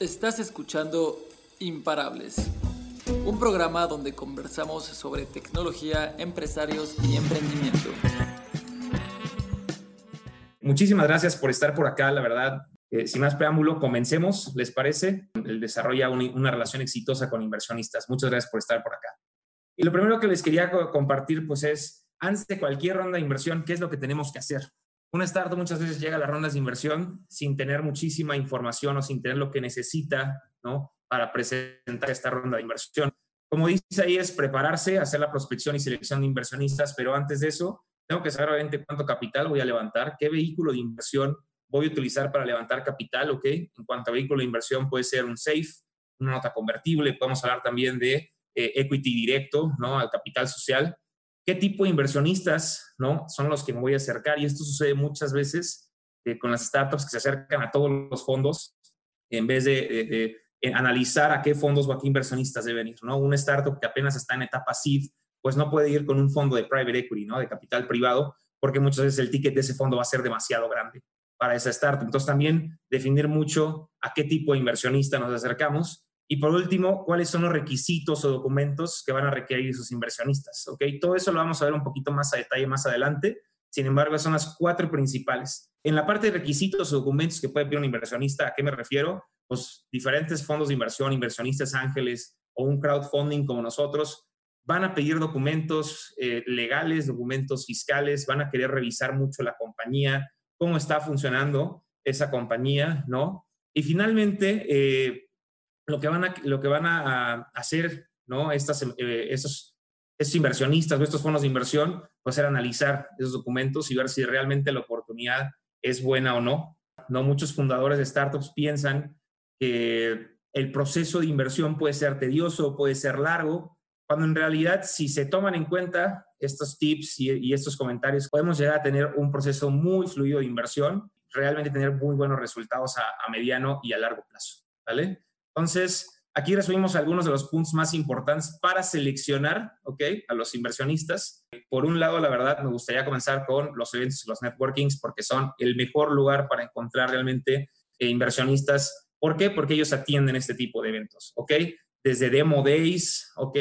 Estás escuchando Imparables, un programa donde conversamos sobre tecnología, empresarios y emprendimiento. Muchísimas gracias por estar por acá, la verdad. Eh, sin más preámbulo, comencemos, ¿les parece? El desarrolla una relación exitosa con inversionistas. Muchas gracias por estar por acá. Y lo primero que les quería compartir, pues es, antes de cualquier ronda de inversión, ¿qué es lo que tenemos que hacer? Una startup muchas veces llega a las rondas de inversión sin tener muchísima información o sin tener lo que necesita, ¿no? Para presentar esta ronda de inversión. Como dice ahí, es prepararse, hacer la prospección y selección de inversionistas, pero antes de eso, tengo que saber obviamente cuánto capital voy a levantar, qué vehículo de inversión voy a utilizar para levantar capital, ¿ok? En cuanto a vehículo de inversión, puede ser un SAFE, una nota convertible, podemos hablar también de eh, equity directo, ¿no? Al capital social. ¿Qué tipo de inversionistas, ¿no? Son los que me voy a acercar y esto sucede muchas veces eh, con las startups que se acercan a todos los fondos en vez de, analizar a qué fondos o a qué inversionistas deben ir, ¿no? Una startup que apenas está en etapa seed, pues no puede ir con un fondo de private equity, ¿no? De capital privado, porque muchas veces el ticket de ese fondo va a ser demasiado grande para esa startup. Entonces también definir mucho a qué tipo de inversionista nos acercamos. Y por último, cuáles son los requisitos o documentos que van a requerir sus inversionistas. ¿ok? Todo eso lo vamos a ver un poquito más a detalle más adelante. Sin embargo, son las cuatro principales. En la parte de requisitos o documentos que puede pedir un inversionista, ¿a qué me refiero? Pues diferentes fondos de inversión, inversionistas ángeles o un crowdfunding como nosotros, van a pedir documentos eh, legales, documentos fiscales, van a querer revisar mucho la compañía, cómo está funcionando esa compañía, ¿no? Y finalmente, eh, lo, que van a, lo que van a hacer, ¿no? Estas, eh, esos, esos inversionistas o estos fondos de inversión, pues ser analizar esos documentos y ver si realmente la oportunidad es buena o no. No muchos fundadores de startups piensan que el proceso de inversión puede ser tedioso, puede ser largo, cuando en realidad si se toman en cuenta estos tips y, estos comentarios, podemos llegar a tener un proceso muy fluido de inversión, realmente tener muy buenos resultados a, mediano y a largo plazo, ¿vale? Entonces, aquí resumimos algunos de los puntos más importantes para seleccionar, ¿ok? A los inversionistas. Por un lado, la verdad, me gustaría comenzar con los eventos y los networkings porque son el mejor lugar para encontrar realmente eh, inversionistas. ¿Por qué? Porque ellos atienden este tipo de eventos, ¿ok? Desde demo days, ¿ok?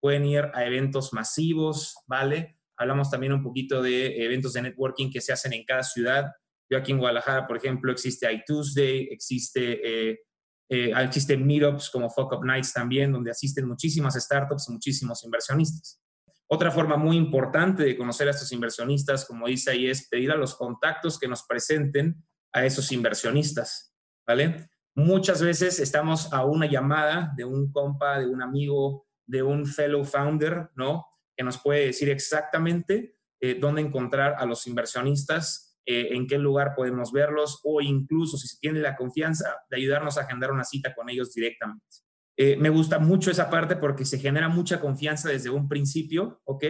pueden ir a eventos masivos, ¿vale? Hablamos también un poquito de eventos de networking que se hacen en cada ciudad. Yo aquí en Guadalajara, por ejemplo, existe iTuesday, existe, eh, eh, existen meetups como Fuck Up Nights también, donde asisten muchísimas startups y muchísimos inversionistas. Otra forma muy importante de conocer a estos inversionistas, como dice ahí, es pedir a los contactos que nos presenten a esos inversionistas, ¿vale? Muchas veces estamos a una llamada de un compa, de un amigo, de un fellow founder, ¿no? Que nos puede decir exactamente eh, dónde encontrar a los inversionistas, eh, en qué lugar podemos verlos o incluso si se tiene la confianza de ayudarnos a agendar una cita con ellos directamente. Eh, me gusta mucho esa parte porque se genera mucha confianza desde un principio, ¿ok?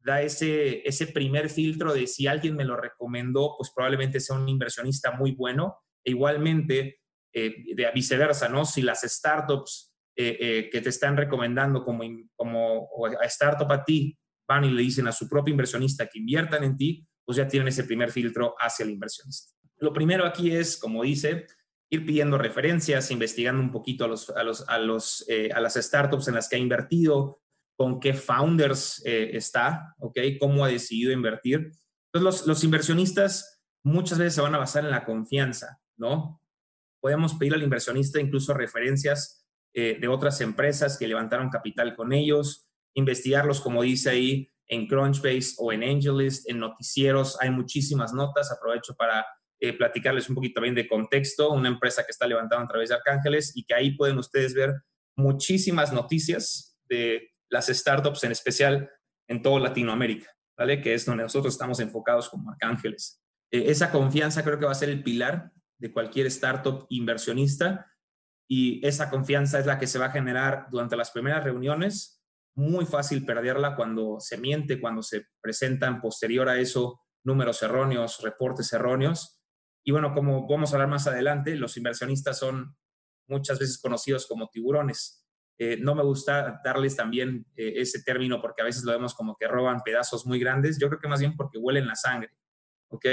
Da ese, ese primer filtro de si alguien me lo recomendó, pues probablemente sea un inversionista muy bueno. E igualmente, de viceversa, ¿no? Si las startups eh, eh, que te están recomendando como, como a startup a ti, van y le dicen a su propio inversionista que inviertan en ti, pues ya tienen ese primer filtro hacia el inversionista. Lo primero aquí es, como dice, ir pidiendo referencias, investigando un poquito a, los, a, los, a, los, eh, a las startups en las que ha invertido, con qué founders está, ¿ok? Cómo ha decidido invertir. Entonces, los, los inversionistas muchas veces se van a basar en la confianza, ¿no? Podemos pedir al inversionista incluso referencias eh, de otras empresas que levantaron capital con ellos, investigarlos, como dice ahí, en Crunchbase o en AngelList, en noticieros. Hay muchísimas notas. Aprovecho para eh, platicarles un poquito también de contexto. Una empresa que está levantando a través de Arcángeles y que ahí pueden ustedes ver muchísimas noticias de las startups, en especial en toda Latinoamérica, ¿vale? Que es donde nosotros estamos enfocados como Arcángeles. Eh, esa confianza creo que va a ser el pilar de cualquier startup inversionista y esa confianza es la que se va a generar durante las primeras reuniones. Muy fácil perderla cuando se miente, cuando se presentan posterior a eso números erróneos, reportes erróneos. Y bueno, como vamos a hablar más adelante, los inversionistas son muchas veces conocidos como tiburones. Eh, no me gusta darles también eh, ese término porque a veces lo vemos como que roban pedazos muy grandes. Yo creo que más bien porque huelen la sangre. ¿Ok?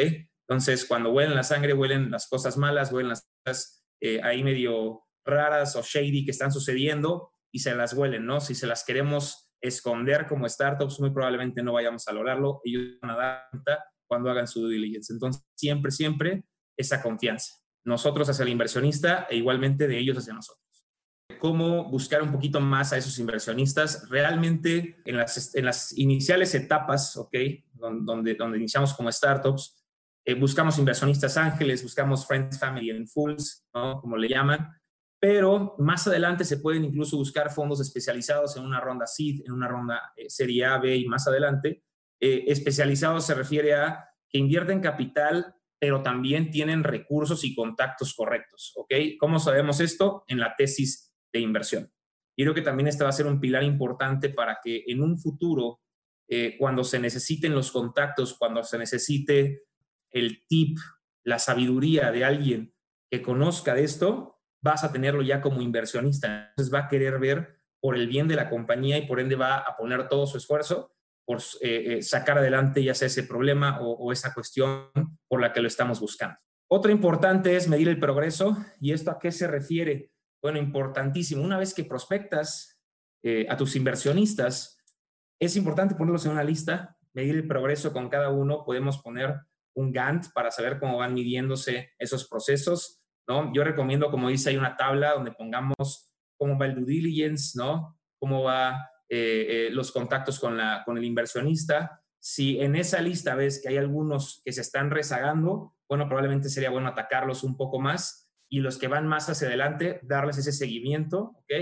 Entonces, cuando huelen la sangre, huelen las cosas malas, huelen las cosas eh, ahí medio raras o shady que están sucediendo y se las huelen, ¿no? Si se las queremos esconder como startups, muy probablemente no vayamos a lograrlo. Ellos van a dar cuenta cuando hagan su due diligence. Entonces, siempre, siempre esa confianza. Nosotros hacia el inversionista e igualmente de ellos hacia nosotros. Cómo buscar un poquito más a esos inversionistas. Realmente en las, en las iniciales etapas, ¿ok? Donde, donde iniciamos como startups, eh, buscamos inversionistas ángeles, buscamos friends, family and fools, ¿no? Como le llaman pero más adelante se pueden incluso buscar fondos especializados en una ronda seed, en una ronda eh, serie A, B y más adelante. Eh, especializados se refiere a que invierten capital, pero también tienen recursos y contactos correctos, ¿ok? ¿Cómo sabemos esto? En la tesis de inversión. Y creo que también este va a ser un pilar importante para que en un futuro, eh, cuando se necesiten los contactos, cuando se necesite el tip, la sabiduría de alguien que conozca de esto, vas a tenerlo ya como inversionista. Entonces va a querer ver por el bien de la compañía y por ende va a poner todo su esfuerzo por eh, eh, sacar adelante ya sea ese problema o, esa cuestión por la que lo estamos buscando. Otro importante es medir el progreso. ¿Y esto a qué se refiere? Bueno, importantísimo. Una vez que prospectas eh, a tus inversionistas, es importante ponerlos en una lista, medir el progreso con cada uno. Podemos poner un Gantt para saber cómo van midiéndose esos procesos yo recomiendo, como dice, hay una tabla donde pongamos cómo va el due diligence, ¿no? Cómo va eh, eh, los contactos con, la, con el inversionista. Si en esa lista ves que hay algunos que se están rezagando, bueno, probablemente sería bueno atacarlos un poco más y los que van más hacia adelante, darles ese seguimiento, ¿ok?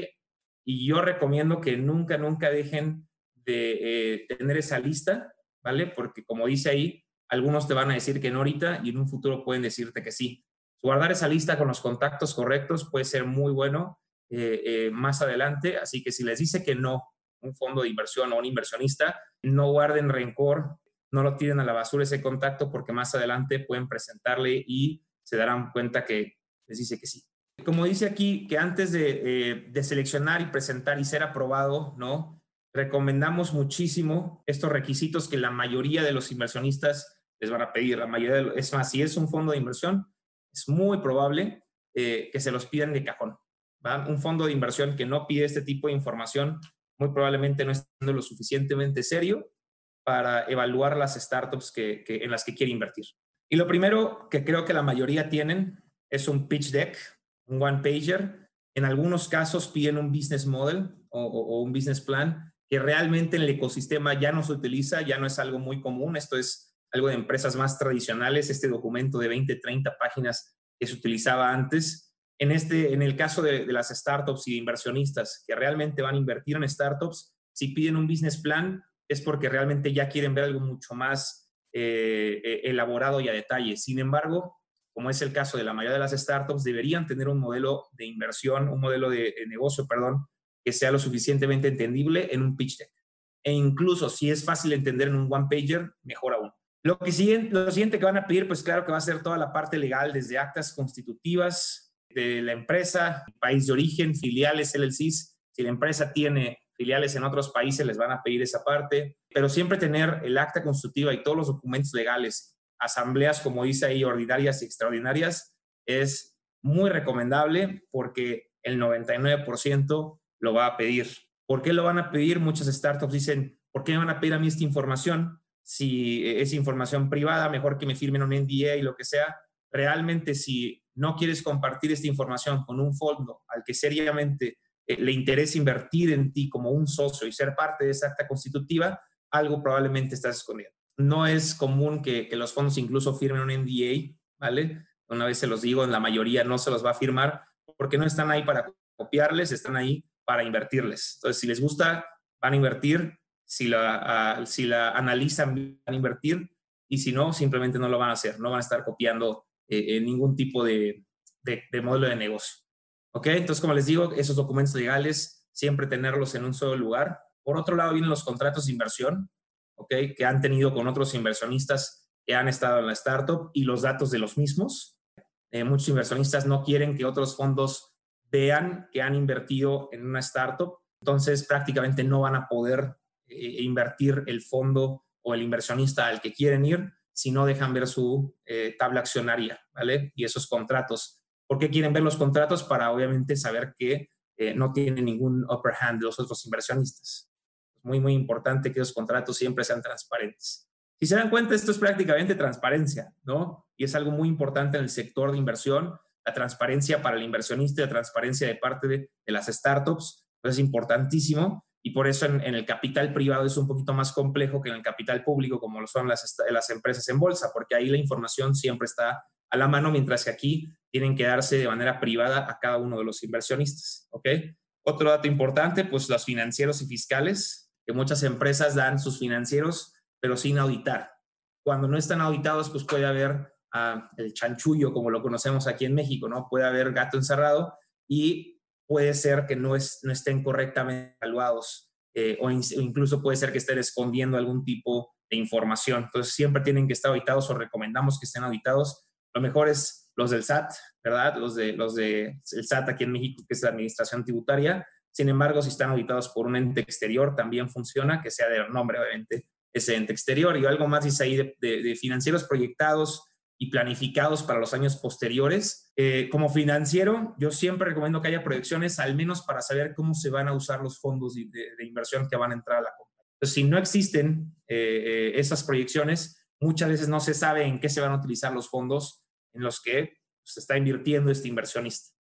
Y yo recomiendo que nunca, nunca dejen de eh, tener esa lista, ¿vale? Porque como dice ahí, algunos te van a decir que no ahorita y en un futuro pueden decirte que sí. Guardar esa lista con los contactos correctos puede ser muy bueno eh, eh, más adelante, así que si les dice que no un fondo de inversión o un inversionista, no guarden rencor, no lo tiren a la basura ese contacto porque más adelante pueden presentarle y se darán cuenta que les dice que sí. Como dice aquí, que antes de, eh, de seleccionar y presentar y ser aprobado, ¿no? Recomendamos muchísimo estos requisitos que la mayoría de los inversionistas les van a pedir. La mayoría es más, si es un fondo de inversión, es muy probable eh, que se los pidan de cajón. Un fondo de inversión que no pide este tipo de información muy probablemente no está lo suficientemente serio para evaluar las startups que, en las que quiere invertir. Y lo primero que creo que la mayoría tienen es un pitch deck, un one pager. En algunos casos piden un business model o, o un business plan que realmente en el ecosistema ya no se utiliza, ya no es algo muy común. Esto es algo de empresas más tradicionales, este documento de 20, 30 páginas que se utilizaba antes. En, este, en el caso de, las startups y de inversionistas que realmente van a invertir en startups, si piden un business plan es porque realmente ya quieren ver algo mucho más eh, eh, elaborado y a detalle. Sin embargo, como es el caso de la mayoría de las startups, deberían tener un modelo de inversión, un modelo de, de negocio, perdón, que sea lo suficientemente entendible en un pitch deck. E incluso si es fácil entender en un one pager, mejor aún. Lo, que lo siguiente que van a pedir, pues claro que va a ser toda la parte legal, desde actas constitutivas de la empresa, país de origen, filiales, LLCs. Si la empresa tiene filiales en otros países, les van a pedir esa parte, pero siempre tener el acta constitutiva y todos los documentos legales, asambleas, como dice ahí, ordinarias y extraordinarias, es muy recomendable porque el 99% lo va a pedir. ¿Por qué lo van a pedir? Muchas startups dicen, ¿por qué me van a pedir a mí esta información? Si es información privada, mejor que me firmen un NDA y lo que sea. Realmente, si no quieres compartir esta información con un fondo al que seriamente eh, le interesa invertir en ti como un socio y ser parte de esa acta constitutiva, algo probablemente estás escondiendo. No es común que, que los fondos incluso firmen un NDA, ¿vale? Una vez se los digo, en la mayoría no se los va a firmar porque no están ahí para copiarles, están ahí para invertirles. Entonces, si les gusta, van a invertir, si la, si la analizan, van a invertir y si no, simplemente no lo van a hacer, no van a estar copiando eh, ningún tipo de, de, modelo de negocio. ¿Ok? Entonces, como les digo, esos documentos legales, siempre tenerlos en un solo lugar. Por otro lado, vienen los contratos de inversión, ¿ok? Que han tenido con otros inversionistas que han estado en la startup y los datos de los mismos. Eh, muchos inversionistas no quieren que otros fondos vean que han invertido en una startup, entonces prácticamente no van a poder eh, invertir el fondo o el inversionista al que quieren ir si no dejan ver su eh, tabla accionaria, ¿vale? Y esos contratos ¿Por qué quieren ver los contratos? Para obviamente saber que eh, no tienen ningún upper hand los otros inversionistas. Muy, muy importante que los contratos siempre sean transparentes. Si se dan cuenta, esto es prácticamente transparencia, ¿no? Y es algo muy importante en el sector de inversión, la transparencia para el inversionista la transparencia de parte de, las startups, pues es importantísimo y por eso en, el capital privado es un poquito más complejo que en el capital público, como lo son las, las empresas en bolsa, porque ahí la información siempre está a la mano, mientras que aquí tienen que darse de manera privada a cada uno de los inversionistas, ¿ok? Otro dato importante, pues los financieros y fiscales, que muchas empresas dan sus financieros, pero sin auditar. Cuando no están auditados, pues puede haber ah, el chanchullo, como lo conocemos aquí en México, ¿no? Puede haber gato encerrado y puede ser que no, es, no estén correctamente evaluados eh, o, incluso puede ser que estén escondiendo algún tipo de información. Entonces, siempre tienen que estar auditados o recomendamos que estén auditados. Lo mejor es los del SAT, ¿verdad? Los de los de el SAT aquí en México, que es la Administración Tributaria. Sin embargo, si están auditados por un ente exterior, también funciona, que sea de nombre, obviamente, ese ente exterior. Y algo más dice ahí de financieros proyectados, y planificados para los años posteriores. Eh, como financiero, yo siempre recomiendo que haya proyecciones, al menos para saber cómo se van a usar los fondos de, inversión que van a entrar a la compañía. Entonces, si no existen eh, eh, esas proyecciones, muchas veces no se sabe en qué se van a utilizar los fondos en los que se está invirtiendo este inversionista.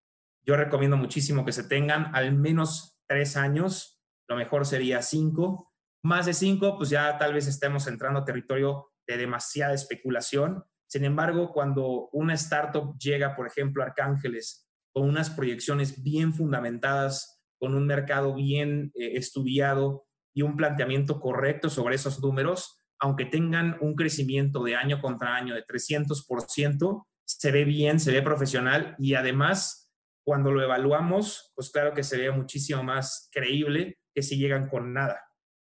Yo recomiendo muchísimo que se tengan al menos tres años, lo mejor sería cinco. Más de cinco, pues ya tal vez estemos entrando a territorio de demasiada especulación sin embargo, cuando una startup llega, por ejemplo, a Arcángeles, con unas proyecciones bien fundamentadas, con un mercado bien eh, estudiado y un planteamiento correcto sobre esos números, aunque tengan un crecimiento de año contra año de 300%, se ve bien, se ve profesional y además, cuando lo evaluamos, pues claro que se ve muchísimo más creíble que si llegan con nada.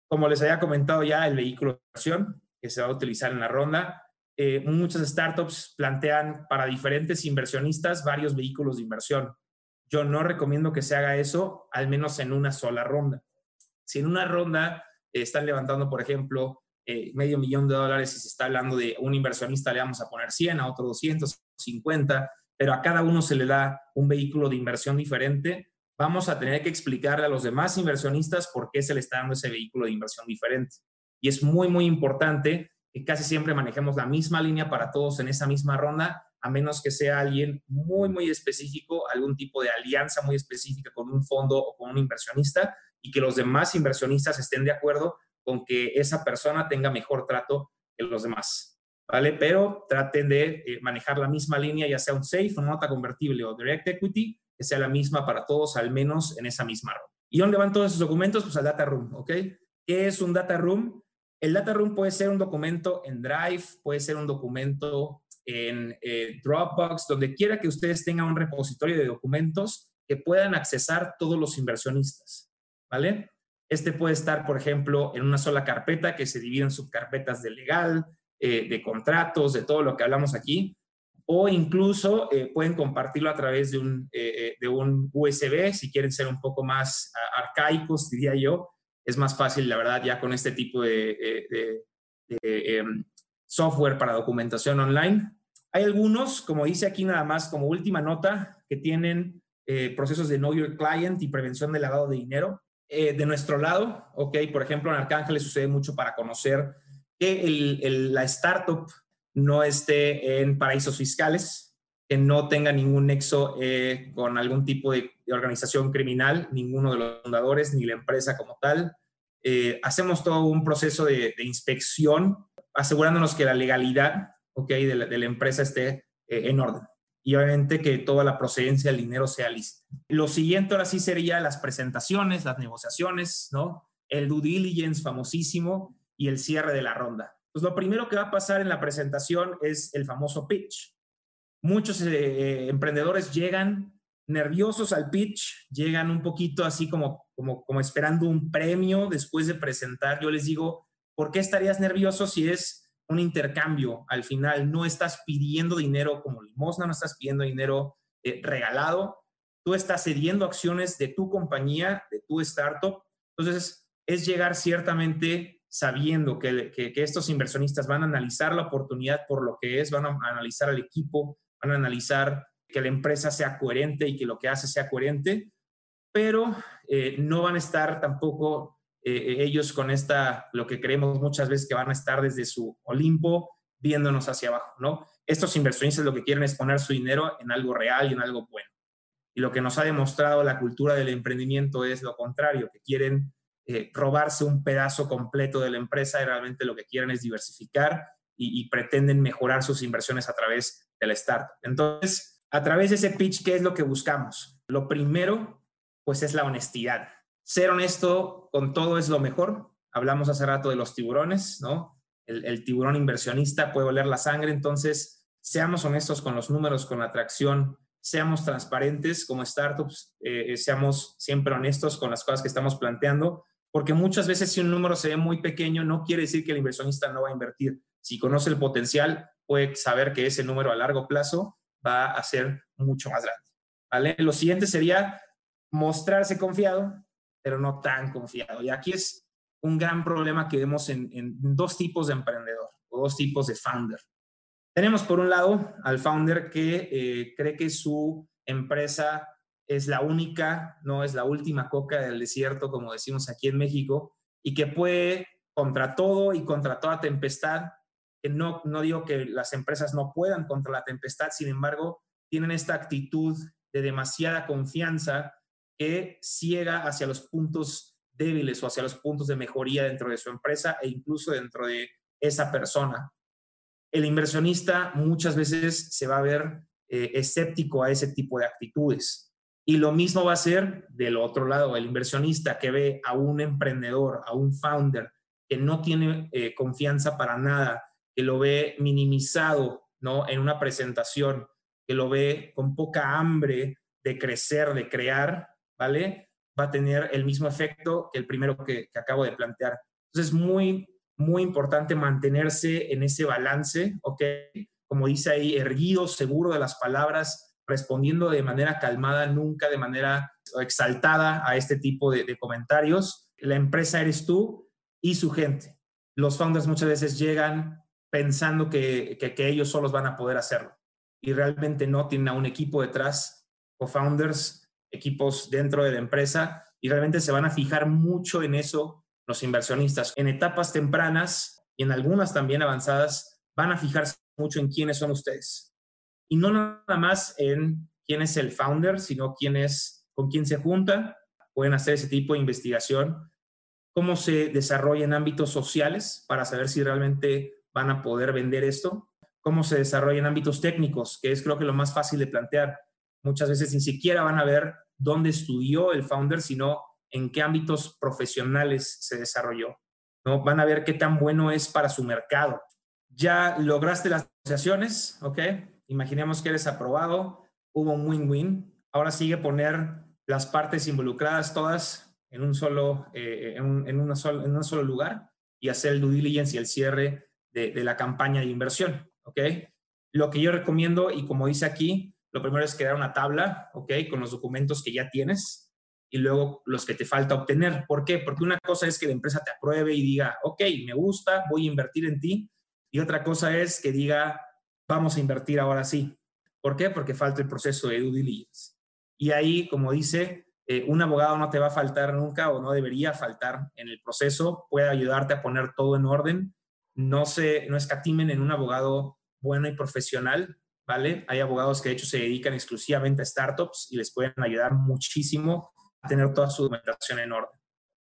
Como les había comentado ya, el vehículo de inversión que se va a utilizar en la ronda eh, muchas startups plantean para diferentes inversionistas varios vehículos de inversión. Yo no recomiendo que se haga eso, al menos en una sola ronda. Si en una ronda están levantando, por ejemplo, eh, medio millón de dólares y se está hablando de un inversionista, le vamos a poner 100, a otro 250, pero a cada uno se le da un vehículo de inversión diferente, vamos a tener que explicarle a los demás inversionistas por qué se le está dando ese vehículo de inversión diferente. Y es muy, muy importante casi siempre manejemos la misma línea para todos en esa misma ronda, a menos que sea alguien muy, muy específico, algún tipo de alianza muy específica con un fondo o con un inversionista y que los demás inversionistas estén de acuerdo con que esa persona tenga mejor trato que los demás. ¿Vale? Pero traten de eh, manejar la misma línea, ya sea un SAFE, una nota convertible o Direct Equity, que sea la misma para todos, al menos en esa misma ronda. ¿Y dónde van todos esos documentos? Pues al Data Room, ¿ok? ¿Qué es un Data Room? El data room puede ser un documento en Drive, puede ser un documento en eh, Dropbox, donde quiera que ustedes tengan un repositorio de documentos que puedan accesar todos los inversionistas, ¿vale? Este puede estar, por ejemplo, en una sola carpeta que se divide en subcarpetas de legal, eh, de contratos, de todo lo que hablamos aquí, o incluso eh, pueden compartirlo a través de un, de un USB, si quieren ser un poco más arcaicos, diría yo, es más fácil, la verdad, ya con este tipo de, eh, em, software para documentación online. Hay algunos, como dice aquí nada más, como última nota, que tienen eh, procesos de Know Your Client y prevención del lavado de dinero. Eh, de nuestro lado, ok, por ejemplo, en Arcángeles sucede mucho para conocer que la startup no esté en paraísos fiscales, que no tenga ningún nexo con algún tipo de organización criminal, ninguno de los fundadores ni la empresa como tal. Eh, hacemos todo un proceso de, inspección, asegurándonos que la legalidad okay, de, la, empresa esté eh, en orden. Y obviamente que toda la procedencia del dinero sea lista. Lo siguiente ahora sí sería las presentaciones, las negociaciones, ¿no? El due diligence famosísimo y el cierre de la ronda. Pues lo primero que va a pasar en la presentación es el famoso pitch. Muchos eh, emprendedores llegan nerviosos al pitch, llegan un poquito así como, como, como esperando un premio después de presentar. Yo les digo, ¿por qué estarías nervioso si es un intercambio? Al final no estás pidiendo dinero como limosna, no estás pidiendo dinero eh, regalado, tú estás cediendo acciones de tu compañía, de tu startup. Entonces, es llegar ciertamente sabiendo que, que, que estos inversionistas van a analizar la oportunidad por lo que es, van a analizar al equipo, van a analizar que la empresa sea coherente y que lo que hace sea coherente, pero eh, no van a estar tampoco eh, ellos con esta, lo que creemos muchas veces que van a estar desde su Olimpo viéndonos hacia abajo, ¿no? Estos inversionistas lo que quieren es poner su dinero en algo real y en algo bueno. Y lo que nos ha demostrado la cultura del emprendimiento es lo contrario, que quieren eh, robarse un pedazo completo de la empresa y realmente lo que quieren es diversificar y, y pretenden mejorar sus inversiones a través de la startup. Entonces, a través de ese pitch, ¿qué es lo que buscamos? Lo primero, pues es la honestidad. Ser honesto con todo es lo mejor. Hablamos hace rato de los tiburones, ¿no? El, tiburón inversionista puede oler la sangre, entonces seamos honestos con los números, con la atracción, seamos transparentes como startups, eh, eh, seamos siempre honestos con las cosas que estamos planteando, porque muchas veces si un número se ve muy pequeño, no quiere decir que el inversionista no va a invertir. Si conoce el potencial, puede saber que ese número a largo plazo va a ser mucho más grande. ¿vale? Lo siguiente sería mostrarse confiado, pero no tan confiado. Y aquí es un gran problema que vemos en, dos tipos de emprendedor o dos tipos de founder. Tenemos por un lado al founder que eh, cree que su empresa es la única, no es la última coca del desierto, como decimos aquí en México, y que puede contra todo y contra toda tempestad, no, no digo que las empresas no puedan contra la tempestad, sin embargo, tienen esta actitud de demasiada confianza que ciega hacia los puntos débiles o hacia los puntos de mejoría dentro de su empresa e incluso dentro de esa persona. El inversionista muchas veces se va a ver eh, escéptico a ese tipo de actitudes. Y lo mismo va a ser del otro lado, el inversionista que ve a un emprendedor, a un founder que no tiene eh, confianza para nada, que lo ve minimizado ¿no? en una presentación, que lo ve con poca hambre de crecer, de crear, ¿vale? Va a tener el mismo efecto que el primero que, acabo de plantear. Entonces, es muy, muy importante mantenerse en ese balance, ¿ok? Como dice ahí, erguido, seguro de las palabras, respondiendo de manera calmada, nunca de manera exaltada a este tipo de, comentarios. La empresa eres tú y su gente. Los founders muchas veces llegan pensando que, que, que ellos solos van a poder hacerlo y realmente no tienen a un equipo detrás o founders equipos dentro de la empresa y realmente se van a fijar mucho en eso los inversionistas. En etapas tempranas y en algunas también avanzadas van a fijarse mucho en quiénes son ustedes. Y no nada más en quién es el founder, sino quién es, con quién se junta. Pueden hacer ese tipo de investigación. Cómo se desarrolla en ámbitos sociales para saber si realmente van a poder vender esto. Cómo se desarrolla en ámbitos técnicos, que es creo que lo más fácil de plantear muchas veces ni siquiera van a ver dónde estudió el founder, sino en qué ámbitos profesionales se desarrolló. ¿no? Van a ver qué tan bueno es para su mercado. Ya lograste las negociaciones, ¿ok? Imaginemos que eres aprobado, hubo un win-win. Ahora sigue poner las partes involucradas todas en un solo, eh, en, un, en, un solo lugar y hacer el due diligence y el cierre de, la campaña de inversión, ¿ok? Lo que yo recomiendo, y como dice aquí, lo primero es crear una tabla, ¿ok? Con los documentos que ya tienes y luego los que te falta obtener. ¿Por qué? Porque una cosa es que la empresa te apruebe y diga, ok, me gusta, voy a invertir en ti. Y otra cosa es que diga, vamos a invertir ahora sí. ¿Por qué? Porque falta el proceso de due diligence. Y ahí, como dice, eh, un abogado no te va a faltar nunca o no debería faltar en el proceso, puede ayudarte a poner todo en orden. No se, no escatimen en un abogado bueno y profesional ¿vale? Hay abogados que de hecho se dedican exclusivamente a startups y les pueden ayudar muchísimo a tener toda su documentación en orden.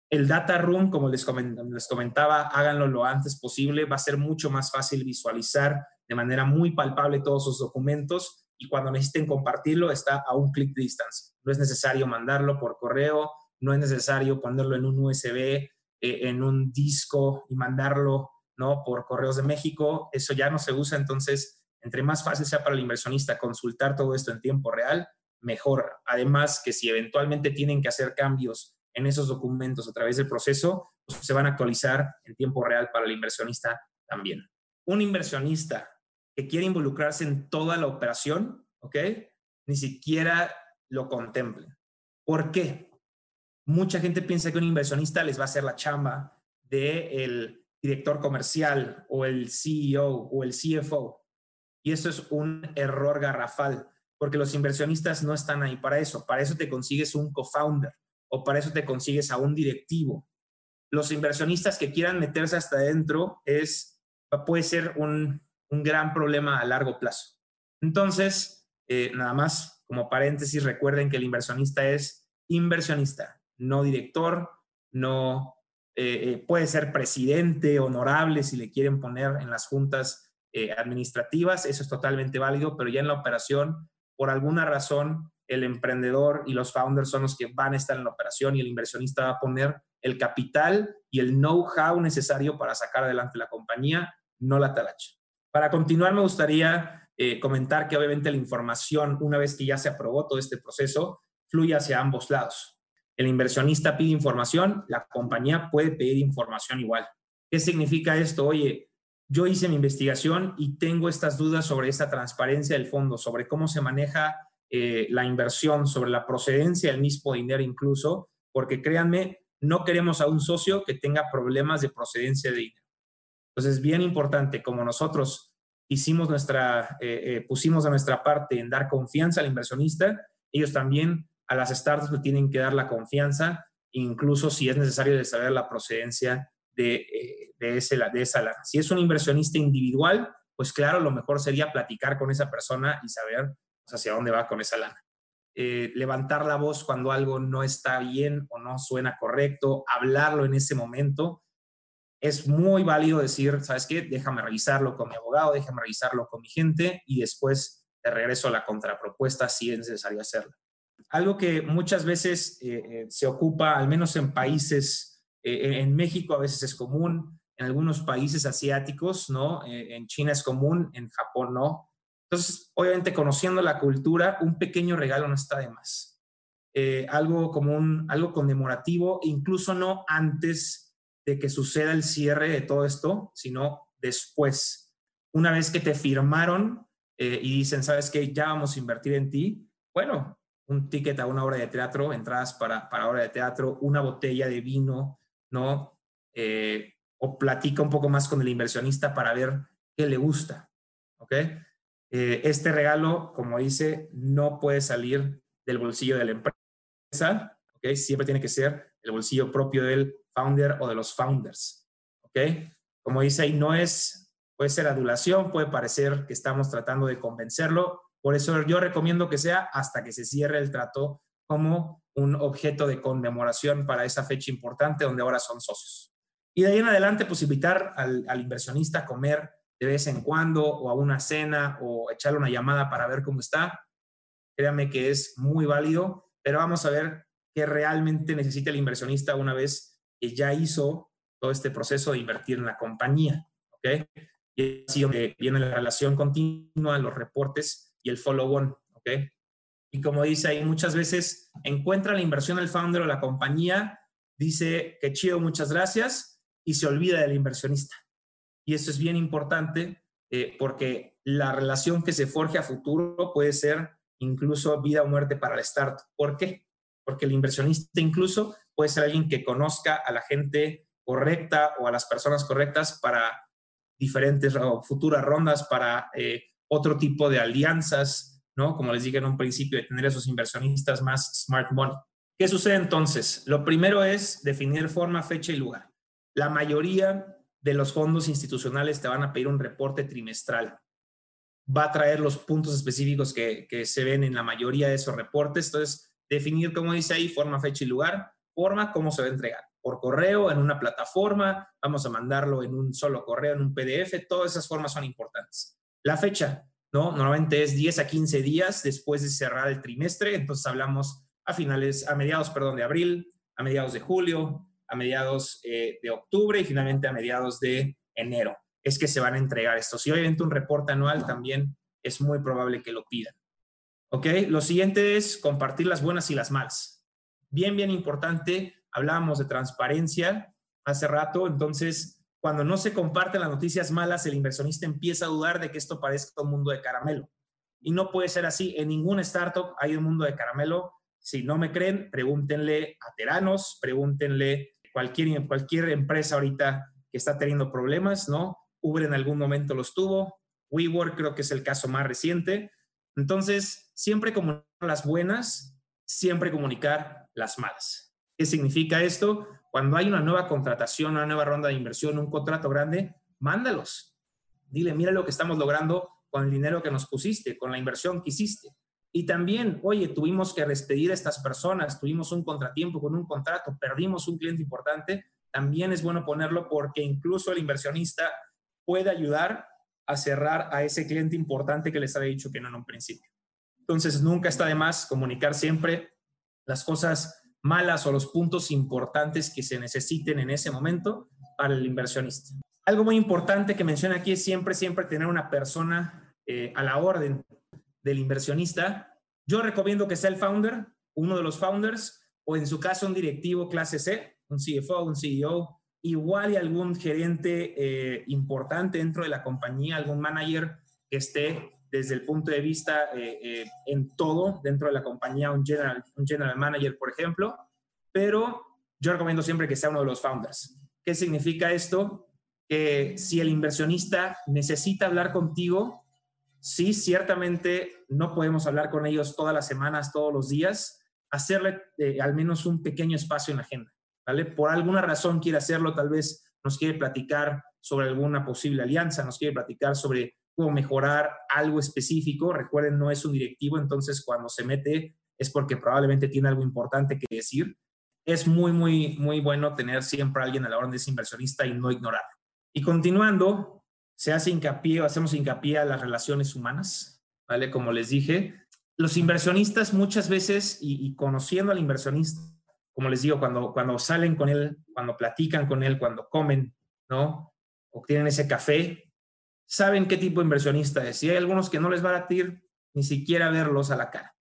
El data room, como les comentaba, háganlo lo antes posible. Va a ser mucho más fácil visualizar de manera muy palpable todos esos documentos y cuando necesiten compartirlo está a un clic de distancia. No es necesario mandarlo por correo, no es necesario ponerlo en un USB, eh, en un disco y mandarlo ¿no? por correos de México. Eso ya no se usa, entonces entre más fácil sea para el inversionista consultar todo esto en tiempo real, mejor. Además, que si eventualmente tienen que hacer cambios en esos documentos a través del proceso, pues se van a actualizar en tiempo real para el inversionista también. Un inversionista que quiere involucrarse en toda la operación, ¿ok? Ni siquiera lo contemplen. ¿Por qué? Mucha gente piensa que un inversionista les va a hacer la chamba del director comercial o el CEO o el CFO. Y eso es un error garrafal. Porque los inversionistas no están ahí para eso. Para eso te consigues un co-founder o para eso te consigues a un directivo. Los inversionistas que quieran meterse hasta adentro es, puede ser un, gran problema a largo plazo. Entonces, eh, nada más como paréntesis, recuerden que el inversionista es inversionista, no director, no eh, eh, puede ser presidente, honorable, si le quieren poner en las juntas administrativas, eso es totalmente válido, pero ya en la operación, por alguna razón, el emprendedor y los founders son los que van a estar en la operación y el inversionista va a poner el capital y el know-how necesario para sacar adelante la compañía, no la talacha. Para continuar, me gustaría eh, comentar que obviamente la información, una vez que ya se aprobó todo este proceso, fluye hacia ambos lados. El inversionista pide información, la compañía puede pedir información igual. ¿Qué significa esto? Oye, yo hice mi investigación y tengo estas dudas sobre esta transparencia del fondo, sobre cómo se maneja eh, la inversión, sobre la procedencia del mismo dinero incluso, porque créanme, no queremos a un socio que tenga problemas de procedencia de dinero. Entonces, es bien importante, como nosotros hicimos nuestra, eh, eh, pusimos de nuestra parte en dar confianza al inversionista, ellos también a las startups le tienen que dar la confianza, incluso si es necesario de saber la procedencia de, de, ese, de esa lana. Si es un inversionista individual, pues claro, lo mejor sería platicar con esa persona y saber hacia dónde va con esa lana. Eh, levantar la voz cuando algo no está bien o no suena correcto, hablarlo en ese momento. Es muy válido decir, ¿sabes qué? Déjame revisarlo con mi abogado, déjame revisarlo con mi gente y después te regreso a la contrapropuesta si es necesario hacerlo. Algo que muchas veces eh, eh, se ocupa, al menos en países, en México a veces es común, en algunos países asiáticos, ¿no? en China es común, en Japón no entonces, obviamente, conociendo la cultura, un pequeño regalo no está de más. Eh, algo como un, algo conmemorativo, incluso no antes de que suceda el cierre de todo esto, sino después. Una vez que te firmaron eh, y dicen, sabes que ya vamos a invertir en ti, bueno, un ticket a una obra de teatro, entradas para, para obra de teatro, una botella de vino, ¿no? Eh, o platica un poco más con el inversionista para ver qué le gusta, ¿ok? Eh, este regalo, como dice, no puede salir del bolsillo de la empresa, ¿ok? Siempre tiene que ser el bolsillo propio del founder o de los founders, ¿ok? Como dice ahí, no es, puede ser adulación, puede parecer que estamos tratando de convencerlo, por eso yo recomiendo que sea hasta que se cierre el trato como un objeto de conmemoración para esa fecha importante donde ahora son socios. Y de ahí en adelante, pues invitar al, inversionista a comer de vez en cuando o a una cena o echarle una llamada para ver cómo está. Créame que es muy válido, pero vamos a ver qué realmente necesita el inversionista una vez que ya hizo todo este proceso de invertir en la compañía. ¿ok? Y así viene la relación continua, los reportes y el follow-on. ¿ok? Y como dice ahí, muchas veces encuentra la inversión del founder o la compañía, dice que chido, muchas gracias, y se olvida del inversionista. Y eso es bien importante eh, porque la relación que se forje a futuro puede ser incluso vida o muerte para el startup. ¿Por qué? Porque el inversionista incluso puede ser alguien que conozca a la gente correcta o a las personas correctas para diferentes o futuras rondas, para eh, otro tipo de alianzas, ¿no? Como les dije en un principio, de tener esos inversionistas más smart money. ¿Qué sucede entonces? Lo primero es definir forma, fecha y lugar. La mayoría de los fondos institucionales te van a pedir un reporte trimestral. Va a traer los puntos específicos que, se ven en la mayoría de esos reportes. Entonces, definir, como dice ahí, forma, fecha y lugar, forma, cómo se va a entregar. Por correo, en una plataforma, vamos a mandarlo en un solo correo, en un PDF, todas esas formas son importantes. La fecha, ¿no? Normalmente es 10 a 15 días después de cerrar el trimestre, entonces hablamos a finales, a mediados, perdón, de abril, a mediados de julio, a mediados eh, de octubre y finalmente a mediados de enero. Es que se van a entregar estos. Si obviamente un reporte anual también es muy probable que lo pidan. ¿Ok? Lo siguiente es compartir las buenas y las malas. Bien, bien importante. Hablábamos de transparencia hace rato, entonces cuando no se comparten las noticias malas, el inversionista empieza a dudar de que esto parezca un mundo de caramelo. Y no puede ser así. En ningún startup hay un mundo de caramelo. Si no me creen, pregúntenle a Teranos, pregúntenle cualquier, cualquier empresa ahorita que está teniendo problemas, ¿no? Uber en algún momento los tuvo, WeWork creo que es el caso más reciente, Entonces, siempre comunicar las buenas, siempre comunicar las malas. ¿Qué significa esto? Cuando hay una nueva contratación, una nueva ronda de inversión, un contrato grande, mándalos. Dile, mira lo que estamos logrando con el dinero que nos pusiste, con la inversión que hiciste. Y también, oye, tuvimos que despedir a estas personas, tuvimos un contratiempo con un contrato, perdimos un cliente importante, también es bueno ponerlo porque incluso el inversionista puede ayudar a cerrar a ese cliente importante que les había dicho que no en un principio. Entonces, nunca está de más comunicar siempre las cosas malas o los puntos importantes que se necesiten en ese momento para el inversionista. Algo muy importante que menciona aquí es siempre, siempre tener una persona eh, a la orden del inversionista. Yo recomiendo que sea el founder, uno de los founders, o en su caso un directivo clase C, un CFO, un CEO, igual y algún gerente eh, importante dentro de la compañía, algún manager que esté desde el punto de vista eh, en todo dentro de la compañía, un general, un general manager, por ejemplo, pero yo recomiendo siempre que sea uno de los founders. ¿Qué significa esto? que si el inversionista necesita hablar contigo, sí, ciertamente no podemos hablar con ellos todas las semanas, todos los días, hacerle eh, al menos un pequeño espacio en la agenda, ¿vale? Por alguna razón quiere hacerlo, tal vez nos quiere platicar sobre alguna posible alianza, nos quiere platicar sobre cómo mejorar algo específico. Recuerden, no es un directivo, entonces cuando se mete es porque probablemente tiene algo importante que decir. Es muy, muy, muy bueno tener siempre alguien a la orden de ese inversionista y no ignorar. Y continuando, se hace hincapié, hacemos hincapié a las relaciones humanas, ¿vale? Como les dije, los inversionistas muchas veces, y, conociendo al inversionista, como les digo, cuando, cuando salen con él, cuando platican con él, cuando comen, ¿no? O tienen ese café, saben qué tipo de inversionista es. Y hay algunos que no les va a latir ni siquiera verlos a la cara.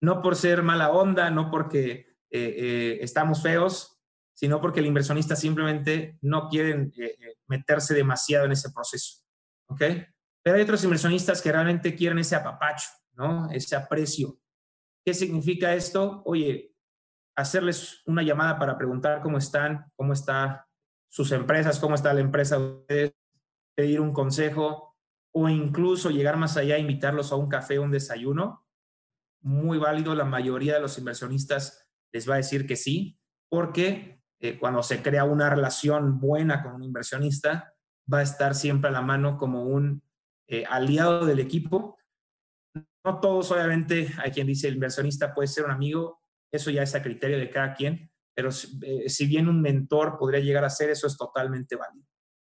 No por ser mala onda, no porque eh, eh, estamos feos, sino porque el inversionista simplemente no quiere eh, meterse demasiado en ese proceso. ¿Ok? Pero hay otros inversionistas que realmente quieren ese apapacho, ¿no? Ese aprecio. ¿Qué significa esto? Oye, hacerles una llamada para preguntar cómo están, cómo están sus empresas, cómo está la empresa de ustedes, pedir un consejo o incluso llegar más allá, invitarlos a un café, un desayuno. Muy válido, la mayoría de los inversionistas les va a decir que sí, porque eh, cuando se crea una relación buena con un inversionista, va a estar siempre a la mano como un eh, aliado del equipo. No todos, obviamente, hay quien dice el inversionista puede ser un amigo, eso ya es a criterio de cada quien, pero eh, si bien un mentor podría llegar a ser, eso es totalmente válido.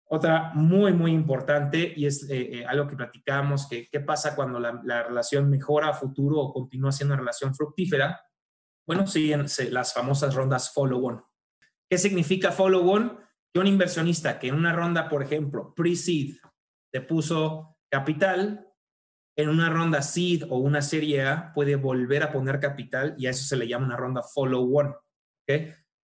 Otra muy, muy importante, y es algo que platicábamos, que qué pasa cuando la, la, relación mejora a futuro o continúa siendo una relación fructífera. Bueno, siguen las famosas rondas follow-on. ¿Qué significa follow-on? Que un inversionista que en una ronda, por ejemplo, pre-seed, te puso capital, en una ronda seed o una serie A puede volver a poner capital y a eso se le llama una ronda follow-on.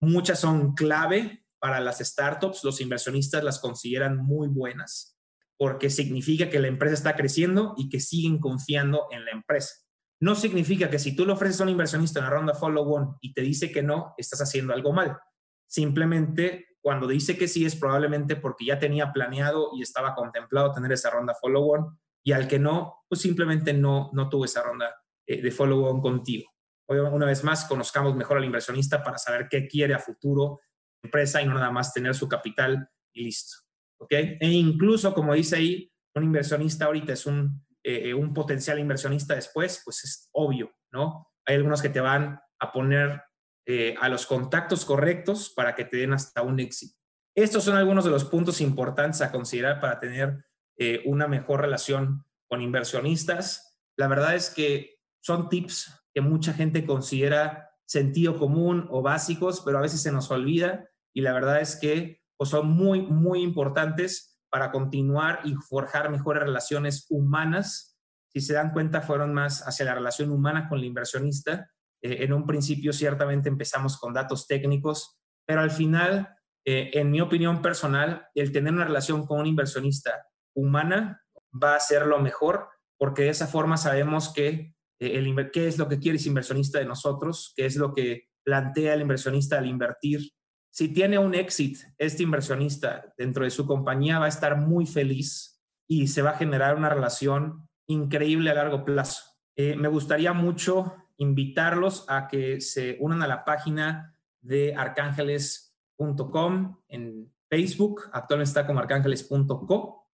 Muchas son clave para las startups, los inversionistas las consideran muy buenas porque significa que la empresa está creciendo y que siguen confiando en la empresa. No significa que si tú le ofreces a un inversionista una ronda follow-on y te dice que no, estás haciendo algo mal. Simplemente cuando dice que sí es probablemente porque ya tenía planeado y estaba contemplado tener esa ronda follow-on y al que no, pues simplemente no, no tuvo esa ronda eh, de follow-on contigo. Hoy, una vez más, conozcamos mejor al inversionista para saber qué quiere a futuro empresa y no nada más tener su capital y listo. ¿Ok? E incluso, como dice ahí, un inversionista ahorita es un, eh, un potencial inversionista después, pues es obvio, ¿no? Hay algunos que te van a poner eh, a los contactos correctos para que te den hasta un éxito. Estos son algunos de los puntos importantes a considerar para tener eh, una mejor relación con inversionistas. La verdad es que son tips que mucha gente considera sentido común o básicos, pero a veces se nos olvida y la verdad es que pues, son muy, muy importantes para continuar y forjar mejores relaciones humanas. Si se dan cuenta, fueron más hacia la relación humana con el inversionista eh, en un principio ciertamente empezamos con datos técnicos, pero al final, eh, en mi opinión personal, el tener una relación con un inversionista humana va a ser lo mejor, porque de esa forma sabemos que, eh, qué es lo que quiere ese inversionista de nosotros, qué es lo que plantea el inversionista al invertir. Si tiene un exit, este inversionista dentro de su compañía va a estar muy feliz y se va a generar una relación increíble a largo plazo. eh, me gustaría mucho invitarlos a que se unan a la página de arcángeles.com en Facebook. Actualmente está como arcángeles.co,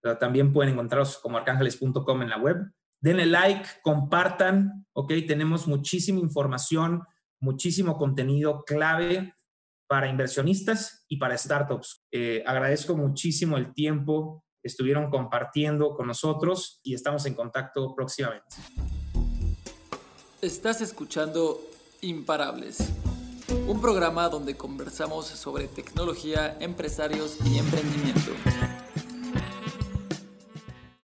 pero también pueden encontrarlos como arcángeles.com en la web. Denle like, compartan, ¿ok? Tenemos muchísima información, muchísimo contenido clave para inversionistas y para startups. Eh, agradezco muchísimo el tiempo que estuvieron compartiendo con nosotros y estamos en contacto próximamente. Estás escuchando Imparables, un programa donde conversamos sobre tecnología, empresarios y emprendimiento.